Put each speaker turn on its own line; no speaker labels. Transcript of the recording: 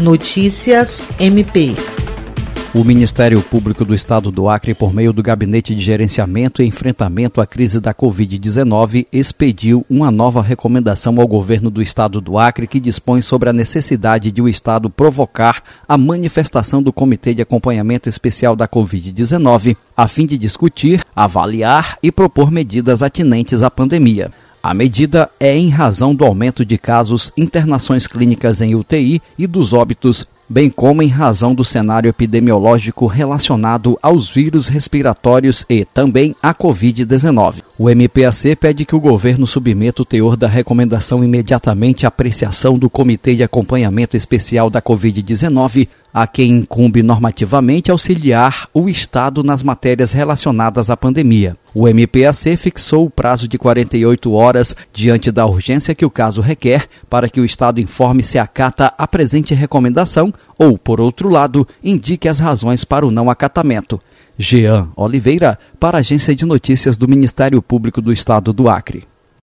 Notícias MP.
O Ministério Público do Estado do Acre, por meio do Gabinete de Gerenciamento e Enfrentamento à Crise da Covid-19, expediu uma nova recomendação ao governo do Estado do Acre que dispõe sobre a necessidade de o Estado provocar a manifestação do Comitê de Acompanhamento Especial da Covid-19, a fim de discutir, avaliar e propor medidas atinentes à pandemia. A medida é em razão do aumento de casos, internações clínicas em UTI e dos óbitos bem como em razão do cenário epidemiológico relacionado aos vírus respiratórios e também à Covid-19. O MPAC pede que o governo submeta o teor da recomendação imediatamente à apreciação do Comitê de Acompanhamento Especial da Covid-19, a quem incumbe normativamente auxiliar o Estado nas matérias relacionadas à pandemia. O MPAC fixou o prazo de 48 horas diante da urgência que o caso requer para que o Estado informe se acata a presente recomendação ou, por outro lado, indique as razões para o não acatamento. Jean Oliveira, para a Agência de Notícias do Ministério Público do Estado do Acre.